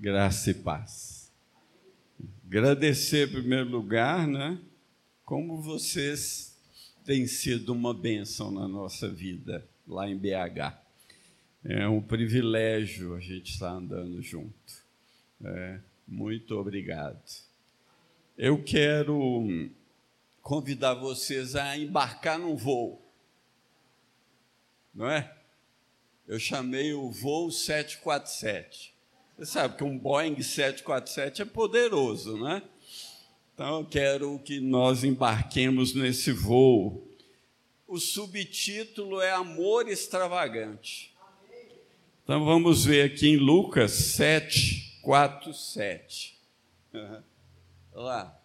graça e paz. Agradecer em primeiro lugar, né? Como vocês têm sido uma bênção na nossa vida lá em BH. É um privilégio a gente estar andando junto. É, muito obrigado. Eu quero convidar vocês a embarcar num voo, não é? Eu chamei o voo 747. Você sabe que um Boeing 747 é poderoso, né? Então eu quero que nós embarquemos nesse voo. O subtítulo é Amor Extravagante. Então vamos ver aqui em Lucas 7, 4, 7. Uhum. Lá.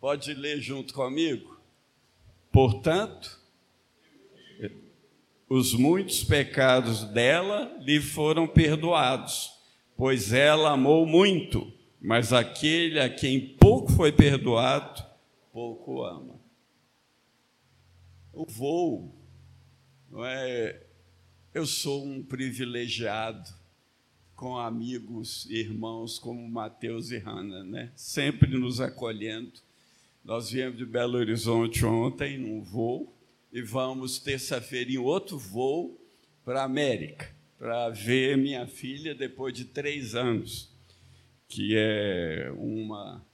Pode ler junto comigo? Portanto, os muitos pecados dela lhe foram perdoados, pois ela amou muito, mas aquele a quem pouco foi perdoado, pouco ama. O voo, não é? Eu sou um privilegiado com amigos e irmãos como Mateus e Hanna, né? Sempre nos acolhendo. Nós viemos de Belo Horizonte ontem num voo e vamos terça-feira em outro voo para a América, para ver minha filha depois de três anos, que é uma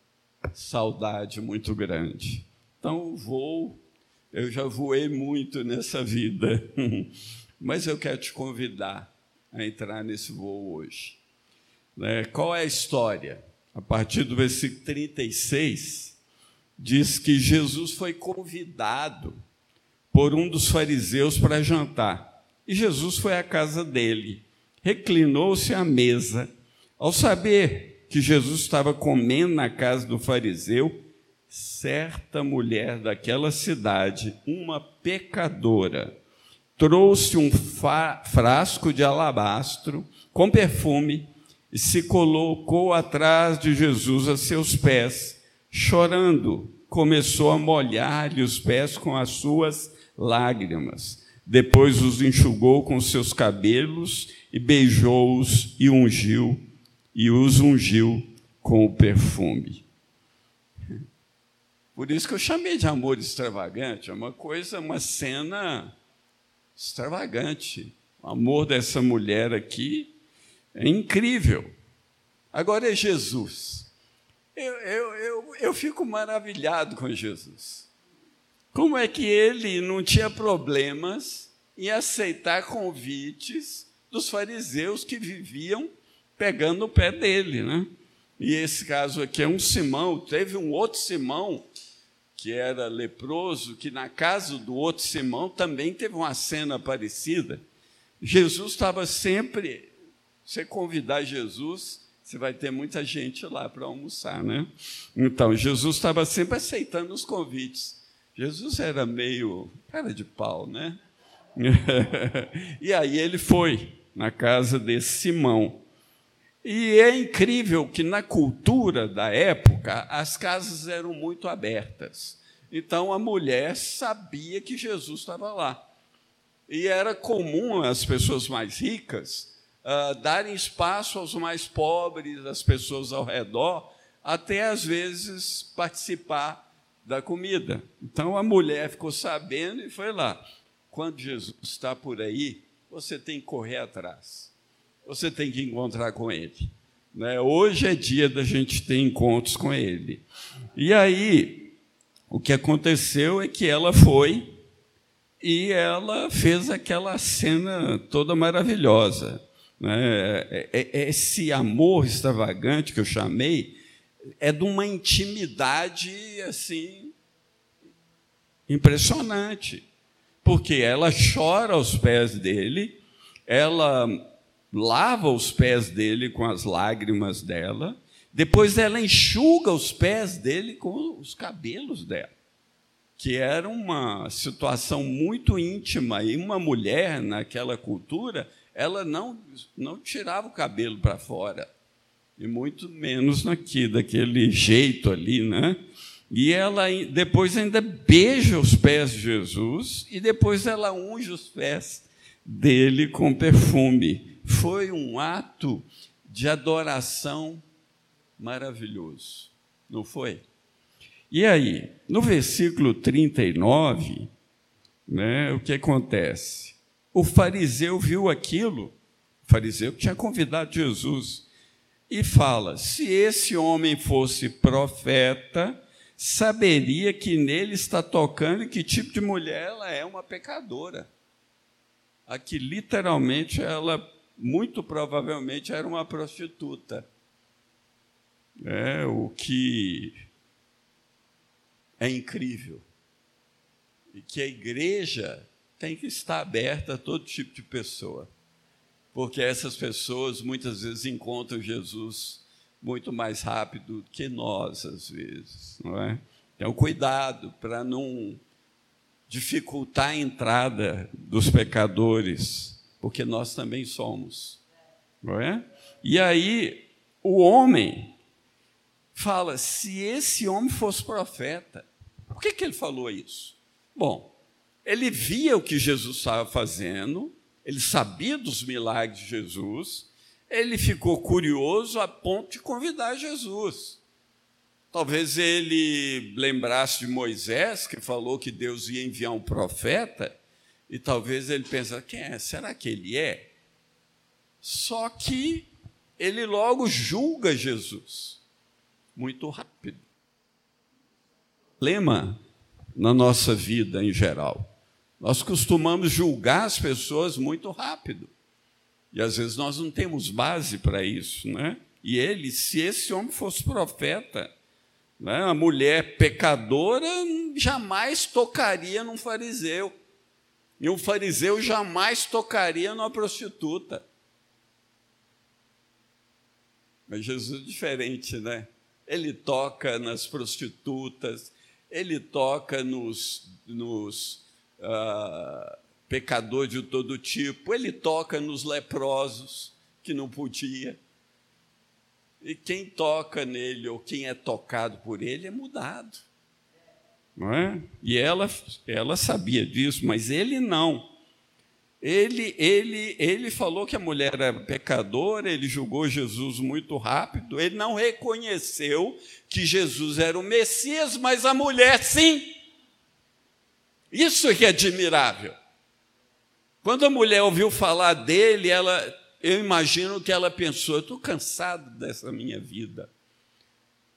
saudade muito grande. Então, voo, eu já voei muito nessa vida, mas eu quero te convidar a entrar nesse voo hoje. Né? Qual é a história? A partir do versículo 36, diz que Jesus foi convidado por um dos fariseus para jantar. E Jesus foi à casa dele, reclinou-se à mesa. Ao saber que Jesus estava comendo na casa do fariseu, certa mulher daquela cidade, uma pecadora, trouxe um frasco de alabastro com perfume e se colocou atrás de Jesus a seus pés, chorando, começou a molhar-lhe os pés com as suas lágrimas. Depois os enxugou com seus cabelos e beijou-os e ungiu, e os ungiu com o perfume. Por isso que eu chamei de amor extravagante, é uma coisa, uma cena extravagante. O amor dessa mulher aqui é incrível. Agora é Jesus. Eu, eu, eu, eu fico maravilhado com Jesus. Como é que ele não tinha problemas em aceitar convites dos fariseus que viviam pegando o pé dele, né? E esse caso aqui é um Simão, teve um outro Simão que era leproso, que na casa do outro Simão também teve uma cena parecida. Jesus estava sempre, você convidar Jesus, você vai ter muita gente lá para almoçar, né? Então, Jesus estava sempre aceitando os convites. Jesus era meio cara de pau, né? e aí ele foi na casa desse Simão. E é incrível que na cultura da época as casas eram muito abertas. Então a mulher sabia que Jesus estava lá. E era comum as pessoas mais ricas uh, darem espaço aos mais pobres, às pessoas ao redor, até às vezes participar da comida. Então a mulher ficou sabendo e foi lá. Quando Jesus está por aí, você tem que correr atrás. Você tem que encontrar com ele. Né? Hoje é dia da gente ter encontros com ele. E aí, o que aconteceu é que ela foi e ela fez aquela cena toda maravilhosa. Né? É, é, é, esse amor extravagante que eu chamei, é de uma intimidade assim impressionante, porque ela chora aos pés dele, ela lava os pés dele com as lágrimas dela, depois ela enxuga os pés dele com os cabelos dela, que era uma situação muito íntima. E uma mulher naquela cultura, ela não não tirava o cabelo para fora e muito menos aqui, daquele jeito ali, né? E ela depois ainda beija os pés de Jesus e depois ela unge os pés dele com perfume. Foi um ato de adoração maravilhoso, não foi? E aí, no versículo 39, né, o que acontece? O fariseu viu aquilo, o fariseu que tinha convidado Jesus, e fala: se esse homem fosse profeta, saberia que nele está tocando e que tipo de mulher ela é uma pecadora. Aqui, literalmente, ela muito provavelmente era uma prostituta. É, o que é incrível. E que a igreja tem que estar aberta a todo tipo de pessoa. Porque essas pessoas muitas vezes encontram Jesus muito mais rápido que nós, às vezes, não é? Então, cuidado para não dificultar a entrada dos pecadores porque nós também somos. Não é? E aí, o homem fala: se esse homem fosse profeta, por que, que ele falou isso? Bom, ele via o que Jesus estava fazendo, ele sabia dos milagres de Jesus, ele ficou curioso a ponto de convidar Jesus. Talvez ele lembrasse de Moisés, que falou que Deus ia enviar um profeta, e talvez ele pense: quem é? Será que ele é? Só que ele logo julga Jesus, muito rápido. Lema na nossa vida em geral. Nós costumamos julgar as pessoas muito rápido. E às vezes nós não temos base para isso, né? E ele, se esse homem fosse profeta, né, a mulher pecadora jamais tocaria num fariseu. E um fariseu jamais tocaria numa prostituta. Mas Jesus é diferente, né? Ele toca nas prostitutas, ele toca nos, nos uh, pecadores de todo tipo, ele toca nos leprosos, que não podia. E quem toca nele, ou quem é tocado por ele, é mudado não é? E ela, ela sabia disso, mas ele não. Ele, ele, ele falou que a mulher era pecadora, ele julgou Jesus muito rápido, ele não reconheceu que Jesus era o Messias, mas a mulher sim. Isso é que é admirável. Quando a mulher ouviu falar dele, ela, eu imagino que ela pensou: estou cansado dessa minha vida.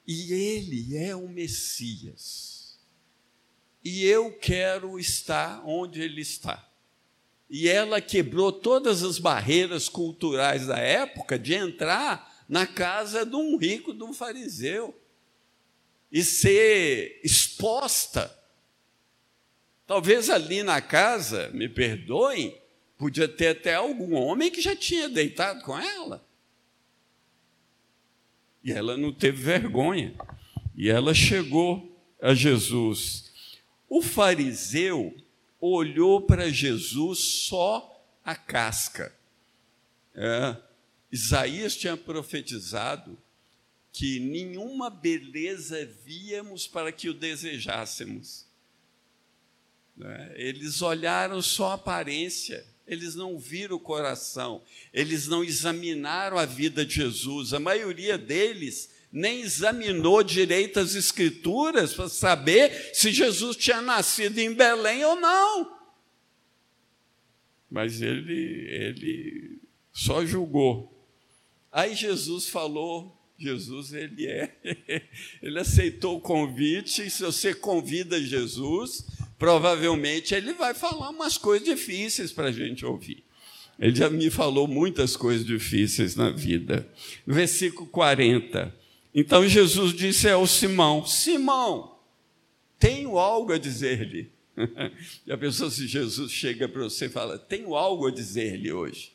E ele é o Messias e eu quero estar onde ele está. E ela quebrou todas as barreiras culturais da época de entrar na casa de um rico, de um fariseu, e ser exposta. Talvez ali na casa, me perdoem, podia ter até algum homem que já tinha deitado com ela. E ela não teve vergonha. E ela chegou a Jesus o fariseu olhou para Jesus só a casca. É, Isaías tinha profetizado que nenhuma beleza víamos para que o desejássemos. É, eles olharam só a aparência, eles não viram o coração, eles não examinaram a vida de Jesus. A maioria deles nem examinou direito as Escrituras para saber se Jesus tinha nascido em Belém ou não. Mas ele, ele só julgou. Aí Jesus falou, Jesus ele é, ele aceitou o convite, se você convida Jesus, provavelmente ele vai falar umas coisas difíceis para a gente ouvir. Ele já me falou muitas coisas difíceis na vida. Versículo 40. Então Jesus disse ao Simão: Simão, tenho algo a dizer-lhe. A pessoa, se Jesus chega para você e fala: Tenho algo a dizer-lhe hoje.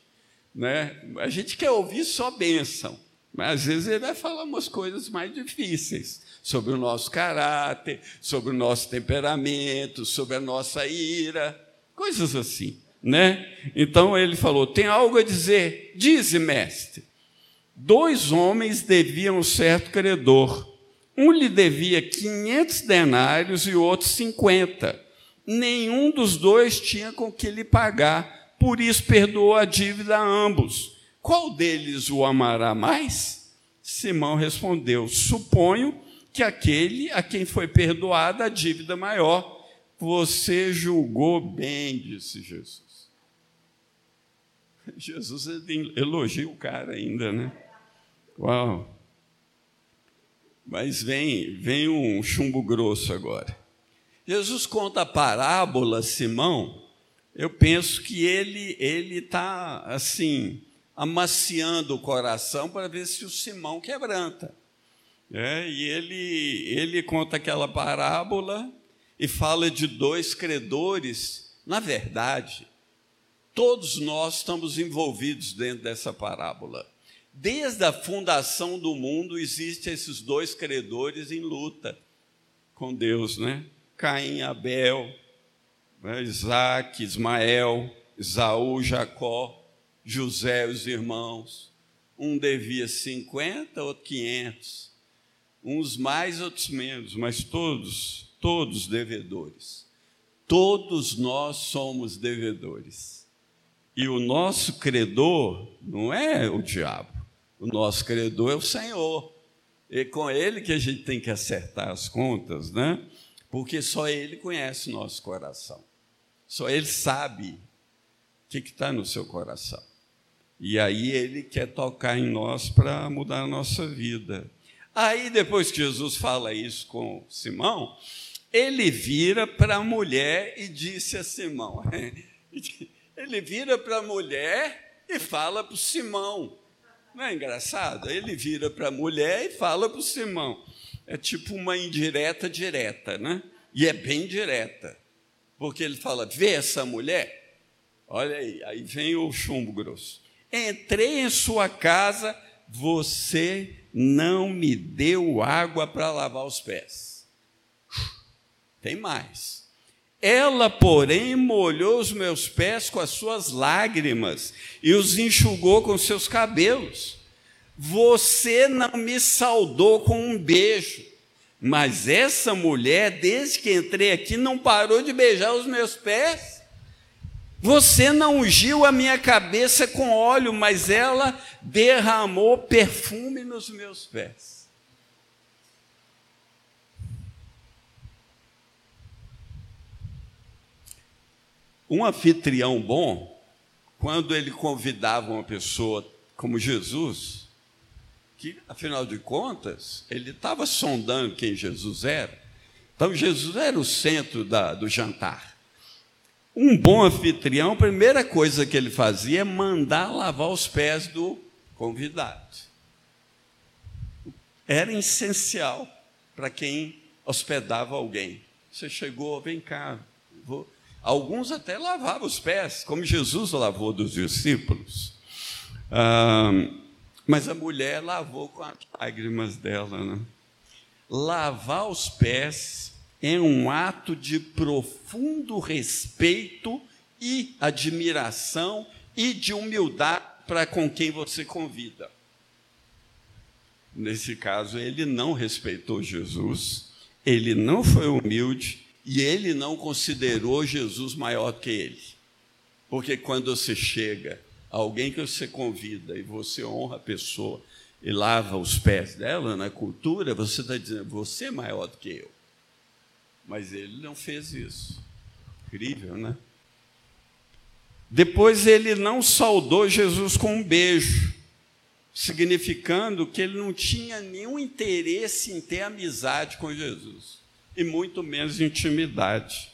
Né? A gente quer ouvir só bênção, mas às vezes ele vai falar umas coisas mais difíceis sobre o nosso caráter, sobre o nosso temperamento, sobre a nossa ira, coisas assim. Né? Então ele falou: Tem algo a dizer? Dize, mestre. Dois homens deviam um certo credor. Um lhe devia 500 denários e o outro 50. Nenhum dos dois tinha com que lhe pagar, por isso perdoou a dívida a ambos. Qual deles o amará mais? Simão respondeu: Suponho que aquele a quem foi perdoada a dívida maior. Você julgou bem, disse Jesus. Jesus elogia o cara ainda, né? Uau! Mas vem, vem um chumbo grosso agora. Jesus conta a parábola, Simão. Eu penso que ele ele está assim amaciando o coração para ver se o Simão quebranta. É, e ele ele conta aquela parábola e fala de dois credores. Na verdade, todos nós estamos envolvidos dentro dessa parábola. Desde a fundação do mundo existem esses dois credores em luta com Deus, né? Caim Abel, né? Isaac, Ismael, Isaú, Jacó, José e os irmãos. Um devia 50, outro 500. Uns mais, outros menos, mas todos, todos devedores. Todos nós somos devedores. E o nosso credor não é o diabo. O nosso credor é o Senhor. E com ele que a gente tem que acertar as contas, né? Porque só ele conhece o nosso coração. Só ele sabe o que está no seu coração. E aí ele quer tocar em nós para mudar a nossa vida. Aí, depois que Jesus fala isso com Simão, ele vira para a mulher e disse a Simão: ele vira para a mulher e fala para o Simão: não é engraçado? Ele vira para a mulher e fala para o Simão. É tipo uma indireta direta, né? E é bem direta. Porque ele fala: vê essa mulher? Olha aí, aí vem o chumbo grosso. Entrei em sua casa, você não me deu água para lavar os pés. Tem mais. Ela, porém, molhou os meus pés com as suas lágrimas e os enxugou com seus cabelos. Você não me saudou com um beijo, mas essa mulher, desde que entrei aqui, não parou de beijar os meus pés. Você não ungiu a minha cabeça com óleo, mas ela derramou perfume nos meus pés. Um anfitrião bom, quando ele convidava uma pessoa como Jesus, que afinal de contas, ele estava sondando quem Jesus era. Então, Jesus era o centro da, do jantar. Um bom anfitrião, a primeira coisa que ele fazia é mandar lavar os pés do convidado. Era essencial para quem hospedava alguém. Você chegou, vem cá, vou, Alguns até lavavam os pés, como Jesus lavou dos discípulos. Ah, mas a mulher lavou com as lágrimas dela. Né? Lavar os pés é um ato de profundo respeito e admiração e de humildade para com quem você convida. Nesse caso, ele não respeitou Jesus, ele não foi humilde e ele não considerou Jesus maior que ele. Porque quando você chega, alguém que você convida e você honra a pessoa e lava os pés dela na cultura, você está dizendo, você é maior do que eu. Mas ele não fez isso. Incrível, né? Depois ele não saudou Jesus com um beijo, significando que ele não tinha nenhum interesse em ter amizade com Jesus e muito menos intimidade.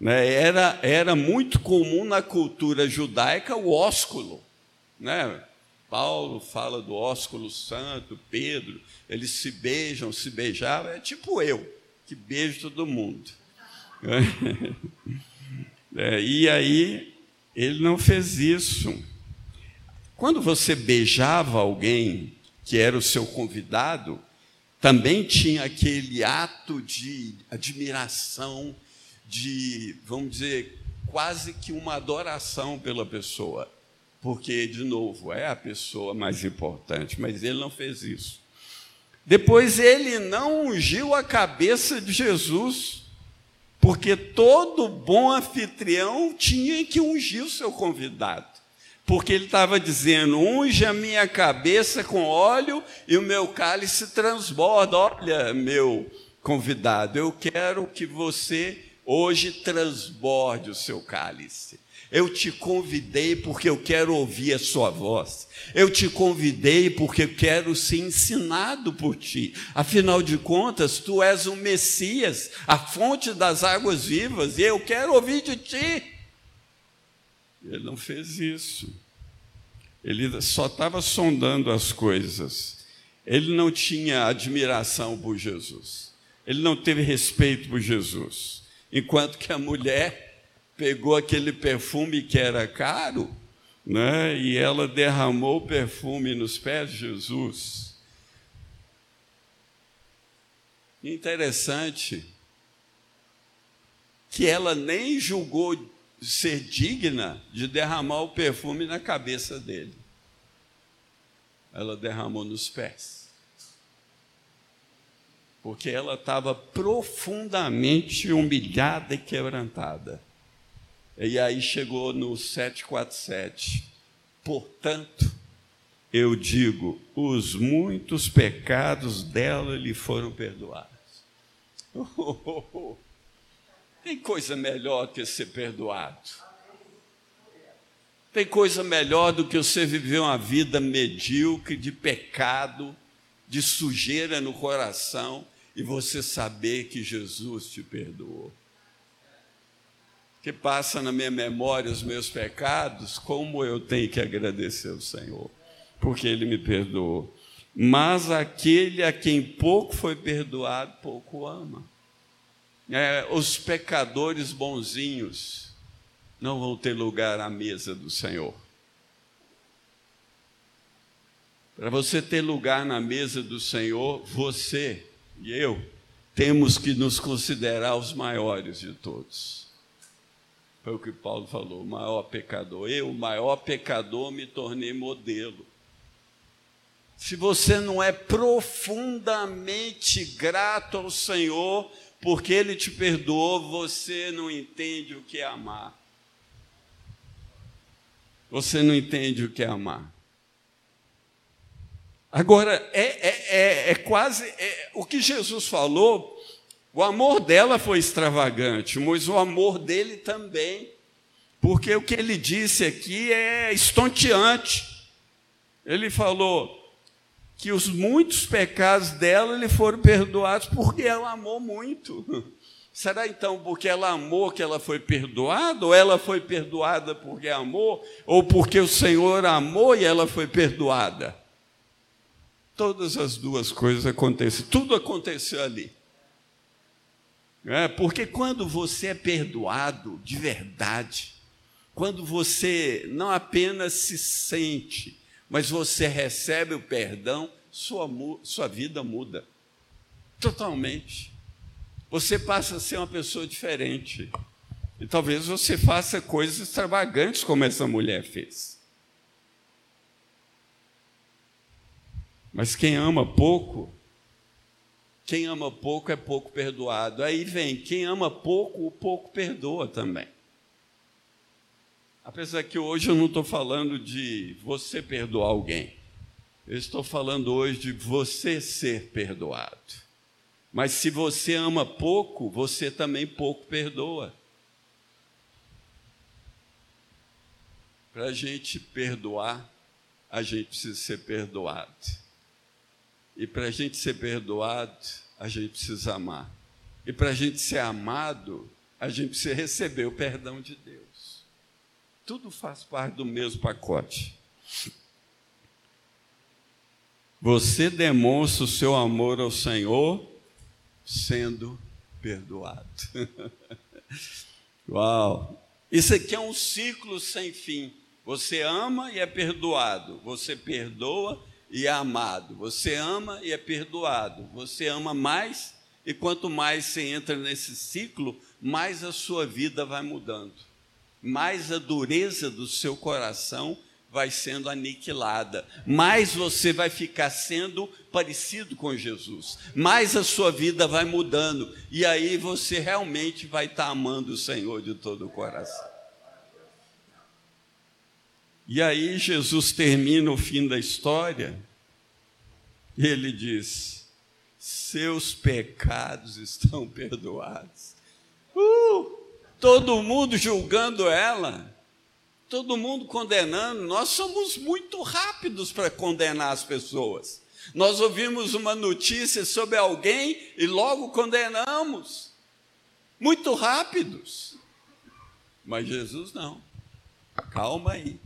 Né? Era, era muito comum na cultura judaica o ósculo. Né? Paulo fala do ósculo santo, Pedro, eles se beijam, se beijavam, é tipo eu, que beijo todo mundo. É, e aí, ele não fez isso. Quando você beijava alguém que era o seu convidado, também tinha aquele ato de admiração, de, vamos dizer, quase que uma adoração pela pessoa. Porque, de novo, é a pessoa mais importante, mas ele não fez isso. Depois, ele não ungiu a cabeça de Jesus, porque todo bom anfitrião tinha que ungir o seu convidado. porque ele estava dizendo: unge a minha cabeça com óleo e o meu cálice transborda. Olha, meu convidado, eu quero que você hoje transborde o seu cálice. Eu te convidei porque eu quero ouvir a sua voz. Eu te convidei porque eu quero ser ensinado por ti. Afinal de contas, tu és o Messias, a fonte das águas vivas, e eu quero ouvir de ti. Ele não fez isso. Ele só estava sondando as coisas. Ele não tinha admiração por Jesus. Ele não teve respeito por Jesus. Enquanto que a mulher pegou aquele perfume que era caro, né, e ela derramou o perfume nos pés de Jesus. Interessante que ela nem julgou ser digna de derramar o perfume na cabeça dele. Ela derramou nos pés. Porque ela estava profundamente humilhada e quebrantada. E aí chegou no 747. Portanto, eu digo, os muitos pecados dela lhe foram perdoados. Oh, oh, oh. Tem coisa melhor que ser perdoado. Tem coisa melhor do que você viver uma vida medíocre de pecado, de sujeira no coração e você saber que Jesus te perdoou que passa na minha memória os meus pecados, como eu tenho que agradecer ao Senhor, porque Ele me perdoou. Mas aquele a quem pouco foi perdoado, pouco ama. É, os pecadores bonzinhos não vão ter lugar à mesa do Senhor. Para você ter lugar na mesa do Senhor, você e eu temos que nos considerar os maiores de todos. Foi o que Paulo falou, o maior pecador. Eu, o maior pecador, me tornei modelo. Se você não é profundamente grato ao Senhor, porque Ele te perdoou, você não entende o que é amar. Você não entende o que é amar. Agora, é, é, é, é quase. É, o que Jesus falou o amor dela foi extravagante, mas o amor dele também, porque o que ele disse aqui é estonteante. Ele falou que os muitos pecados dela lhe foram perdoados porque ela amou muito. Será então porque ela amou que ela foi perdoada, ou ela foi perdoada porque amou, ou porque o Senhor amou e ela foi perdoada? Todas as duas coisas acontecem, tudo aconteceu ali. É, porque quando você é perdoado de verdade, quando você não apenas se sente, mas você recebe o perdão, sua, sua vida muda totalmente. Você passa a ser uma pessoa diferente. E talvez você faça coisas extravagantes como essa mulher fez. Mas quem ama pouco quem ama pouco é pouco perdoado. Aí vem, quem ama pouco, o pouco perdoa também. Apesar que hoje eu não estou falando de você perdoar alguém. Eu estou falando hoje de você ser perdoado. Mas se você ama pouco, você também pouco perdoa. Para a gente perdoar, a gente precisa ser perdoado. E para a gente ser perdoado, a gente precisa amar. E para a gente ser amado, a gente precisa receber o perdão de Deus. Tudo faz parte do mesmo pacote. Você demonstra o seu amor ao Senhor sendo perdoado. Uau! Isso aqui é um ciclo sem fim. Você ama e é perdoado. Você perdoa e é amado. Você ama e é perdoado. Você ama mais, e quanto mais você entra nesse ciclo, mais a sua vida vai mudando. Mais a dureza do seu coração vai sendo aniquilada, mais você vai ficar sendo parecido com Jesus, mais a sua vida vai mudando, e aí você realmente vai estar amando o Senhor de todo o coração. E aí Jesus termina o fim da história, e ele diz: Seus pecados estão perdoados. Uh, todo mundo julgando ela, todo mundo condenando. Nós somos muito rápidos para condenar as pessoas. Nós ouvimos uma notícia sobre alguém e logo condenamos. Muito rápidos. Mas Jesus não. Calma aí.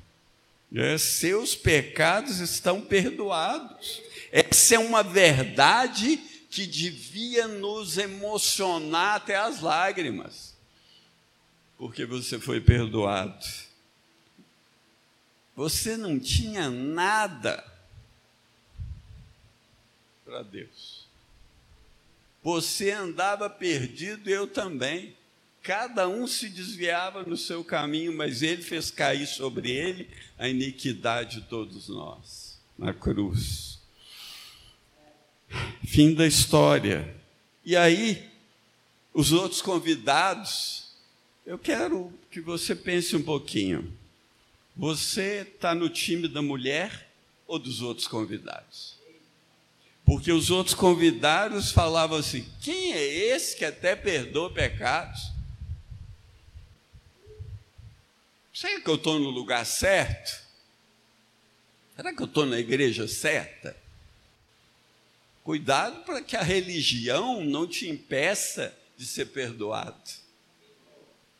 Seus pecados estão perdoados. Essa é uma verdade que devia nos emocionar até as lágrimas, porque você foi perdoado. Você não tinha nada para Deus. Você andava perdido, eu também. Cada um se desviava no seu caminho, mas ele fez cair sobre ele a iniquidade de todos nós, na cruz. Fim da história. E aí, os outros convidados, eu quero que você pense um pouquinho. Você está no time da mulher ou dos outros convidados? Porque os outros convidados falavam assim: quem é esse que até perdoa pecados? Será que eu estou no lugar certo? Será que eu estou na igreja certa? Cuidado para que a religião não te impeça de ser perdoado.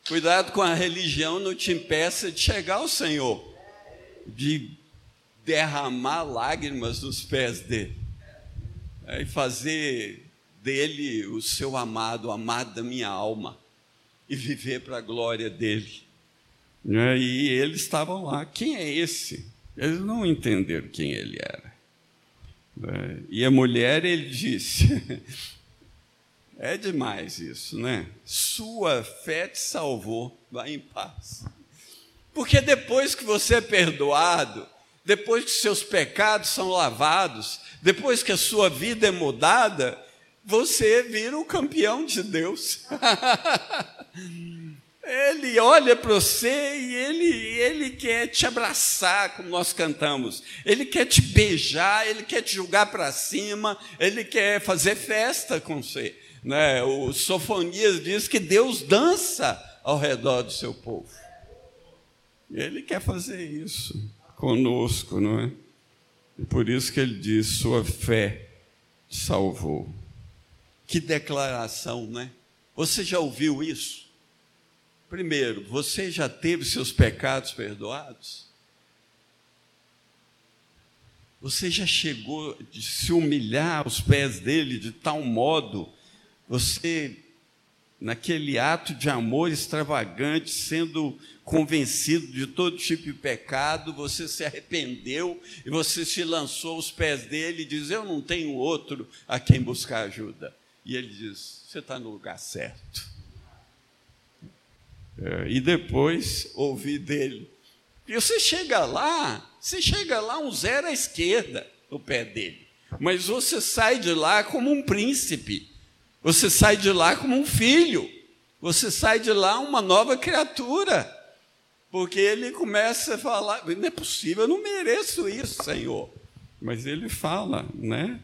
Cuidado com a religião não te impeça de chegar ao Senhor, de derramar lágrimas nos pés dele é, e fazer dele o seu amado, amado da minha alma, e viver para a glória dele. Né? E eles estavam lá. Quem é esse? Eles não entenderam quem ele era. Né? E a mulher, ele disse: É demais isso, né? Sua fé te salvou, vai em paz. Porque depois que você é perdoado, depois que seus pecados são lavados, depois que a sua vida é mudada, você vira o campeão de Deus. Ele olha para você e ele, ele quer te abraçar, como nós cantamos. Ele quer te beijar, ele quer te jogar para cima, ele quer fazer festa com você. Né? O Sofonias diz que Deus dança ao redor do seu povo. Ele quer fazer isso conosco, não é? E por isso que ele diz: sua fé salvou. Que declaração, né? Você já ouviu isso? Primeiro, você já teve seus pecados perdoados? Você já chegou a se humilhar aos pés dele de tal modo, você, naquele ato de amor extravagante, sendo convencido de todo tipo de pecado, você se arrependeu e você se lançou aos pés dele e diz: Eu não tenho outro a quem buscar ajuda. E ele diz: Você está no lugar certo. É, e depois ouvir dele. E você chega lá, você chega lá um zero à esquerda no pé dele. Mas você sai de lá como um príncipe. Você sai de lá como um filho. Você sai de lá uma nova criatura. Porque ele começa a falar: não é possível, eu não mereço isso, Senhor. Mas ele fala, né?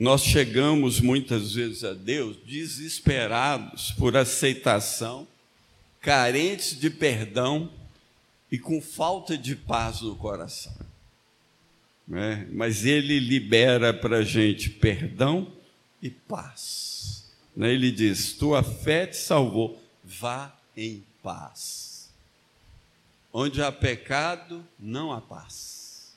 Nós chegamos muitas vezes a Deus desesperados por aceitação, carentes de perdão e com falta de paz no coração. É? Mas Ele libera para a gente perdão e paz. Né? Ele diz: Tua fé te salvou, vá em paz. Onde há pecado, não há paz.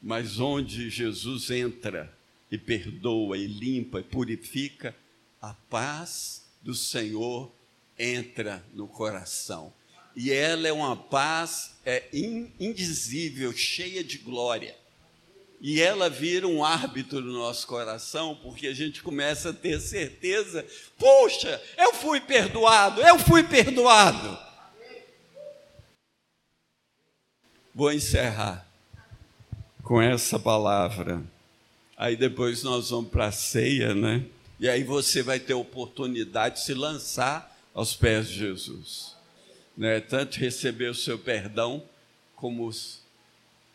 Mas onde Jesus entra, e perdoa, e limpa, e purifica, a paz do Senhor entra no coração. E ela é uma paz é, indizível, cheia de glória. E ela vira um árbitro no nosso coração, porque a gente começa a ter certeza: poxa, eu fui perdoado, eu fui perdoado. Vou encerrar com essa palavra. Aí depois nós vamos para a ceia, né? E aí você vai ter oportunidade de se lançar aos pés de Jesus. né, tanto receber o seu perdão, como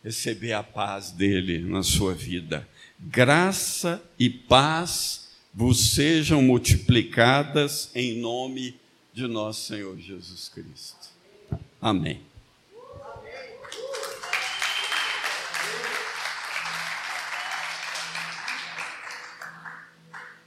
receber a paz dele na sua vida. Graça e paz vos sejam multiplicadas em nome de nosso Senhor Jesus Cristo. Amém.